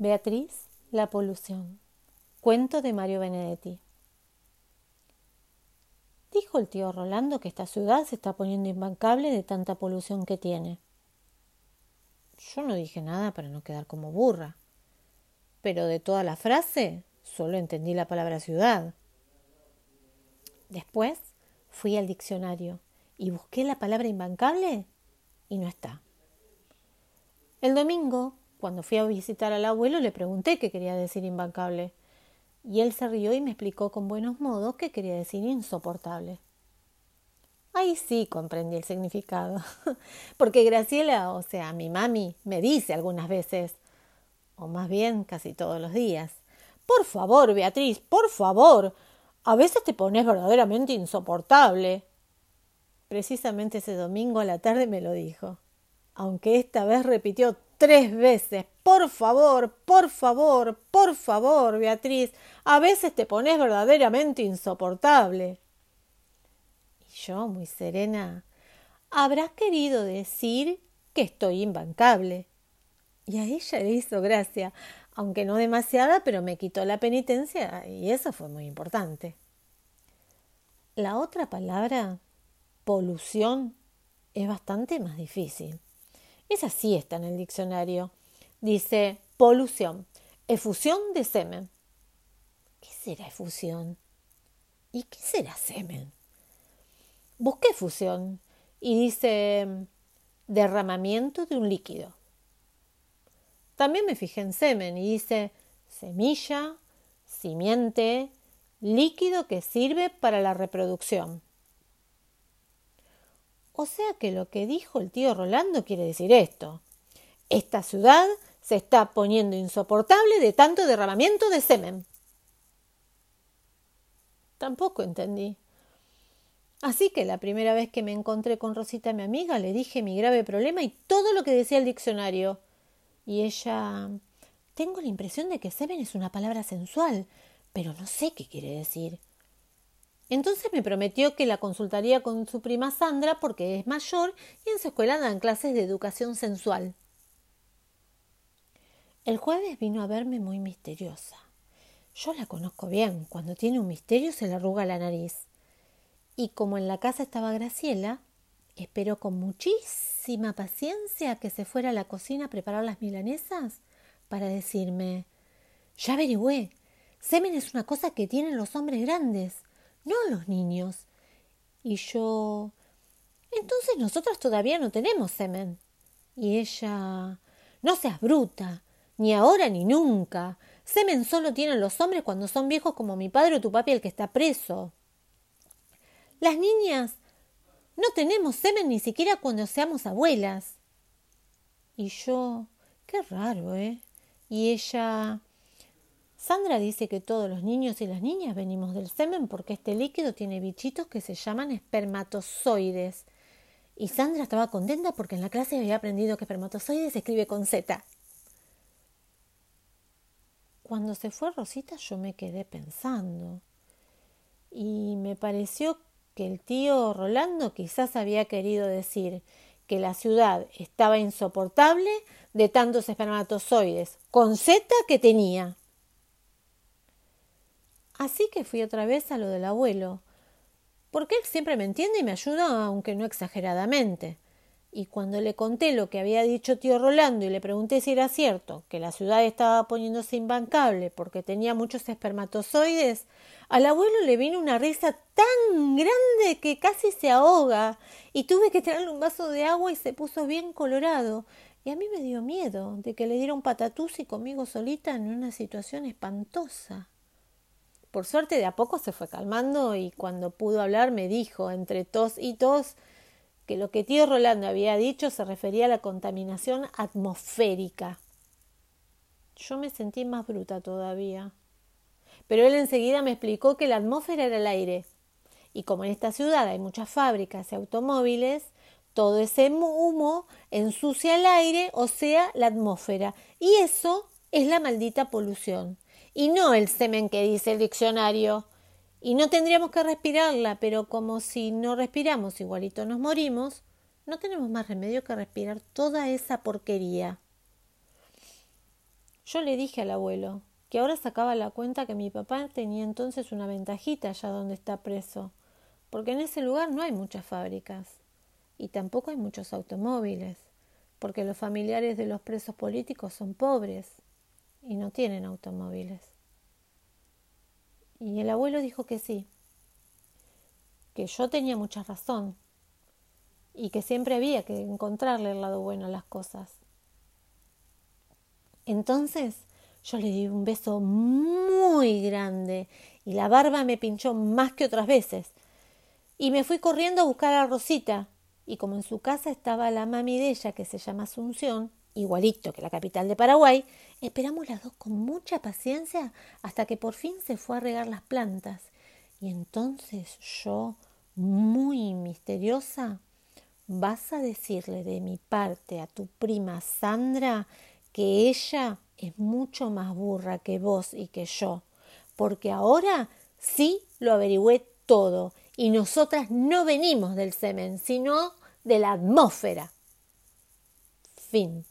Beatriz, la polución. Cuento de Mario Benedetti. Dijo el tío Rolando que esta ciudad se está poniendo imbancable de tanta polución que tiene. Yo no dije nada para no quedar como burra, pero de toda la frase solo entendí la palabra ciudad. Después fui al diccionario y busqué la palabra imbancable y no está. El domingo cuando fui a visitar al abuelo le pregunté qué quería decir imbancable, y él se rió y me explicó con buenos modos qué quería decir insoportable. Ahí sí comprendí el significado, porque Graciela, o sea, mi mami, me dice algunas veces, o más bien casi todos los días, por favor, Beatriz, por favor, a veces te pones verdaderamente insoportable. Precisamente ese domingo a la tarde me lo dijo, aunque esta vez repitió tres veces. Por favor, por favor, por favor, Beatriz, a veces te pones verdaderamente insoportable. Y yo, muy serena, habrás querido decir que estoy imbancable. Y a ella le hizo gracia, aunque no demasiada, pero me quitó la penitencia y eso fue muy importante. La otra palabra, polución, es bastante más difícil. Esa sí está en el diccionario. Dice polución, efusión de semen. ¿Qué será efusión? ¿Y qué será semen? Busqué efusión y dice derramamiento de un líquido. También me fijé en semen y dice semilla, simiente, líquido que sirve para la reproducción. O sea que lo que dijo el tío Rolando quiere decir esto. Esta ciudad se está poniendo insoportable de tanto derramamiento de semen. Tampoco entendí. Así que la primera vez que me encontré con Rosita, mi amiga, le dije mi grave problema y todo lo que decía el diccionario. Y ella. Tengo la impresión de que semen es una palabra sensual, pero no sé qué quiere decir. Entonces me prometió que la consultaría con su prima Sandra porque es mayor y en su escuela dan clases de educación sensual. El jueves vino a verme muy misteriosa. Yo la conozco bien. Cuando tiene un misterio se le arruga la nariz. Y como en la casa estaba Graciela, esperó con muchísima paciencia que se fuera a la cocina a preparar las milanesas para decirme Ya averigüé. Semen es una cosa que tienen los hombres grandes no los niños. Y yo. Entonces nosotros todavía no tenemos semen. Y ella. No seas bruta, ni ahora ni nunca. Semen solo tienen los hombres cuando son viejos como mi padre o tu papi el que está preso. Las niñas no tenemos semen ni siquiera cuando seamos abuelas. Y yo. Qué raro, ¿eh? Y ella. Sandra dice que todos los niños y las niñas venimos del semen porque este líquido tiene bichitos que se llaman espermatozoides. Y Sandra estaba contenta porque en la clase había aprendido que espermatozoides se escribe con Z. Cuando se fue Rosita yo me quedé pensando y me pareció que el tío Rolando quizás había querido decir que la ciudad estaba insoportable de tantos espermatozoides con Z que tenía. Así que fui otra vez a lo del abuelo, porque él siempre me entiende y me ayuda, aunque no exageradamente. Y cuando le conté lo que había dicho tío Rolando y le pregunté si era cierto, que la ciudad estaba poniéndose imbancable porque tenía muchos espermatozoides, al abuelo le vino una risa tan grande que casi se ahoga y tuve que traerle un vaso de agua y se puso bien colorado. Y a mí me dio miedo de que le diera un patatús y conmigo solita en una situación espantosa. Por suerte de a poco se fue calmando y cuando pudo hablar me dijo, entre tos y tos, que lo que tío Rolando había dicho se refería a la contaminación atmosférica. Yo me sentí más bruta todavía. Pero él enseguida me explicó que la atmósfera era el aire. Y como en esta ciudad hay muchas fábricas y automóviles, todo ese humo ensucia el aire, o sea, la atmósfera. Y eso es la maldita polución y no el semen que dice el diccionario. Y no tendríamos que respirarla, pero como si no respiramos igualito nos morimos, no tenemos más remedio que respirar toda esa porquería. Yo le dije al abuelo que ahora sacaba la cuenta que mi papá tenía entonces una ventajita allá donde está preso, porque en ese lugar no hay muchas fábricas y tampoco hay muchos automóviles, porque los familiares de los presos políticos son pobres y no tienen automóviles. Y el abuelo dijo que sí, que yo tenía mucha razón y que siempre había que encontrarle el lado bueno a las cosas. Entonces yo le di un beso muy grande y la barba me pinchó más que otras veces. Y me fui corriendo a buscar a Rosita. Y como en su casa estaba la mami de ella, que se llama Asunción, igualito que la capital de Paraguay, esperamos las dos con mucha paciencia hasta que por fin se fue a regar las plantas. Y entonces yo, muy misteriosa, vas a decirle de mi parte a tu prima Sandra que ella es mucho más burra que vos y que yo, porque ahora sí lo averigüé todo y nosotras no venimos del semen, sino de la atmósfera. Fin.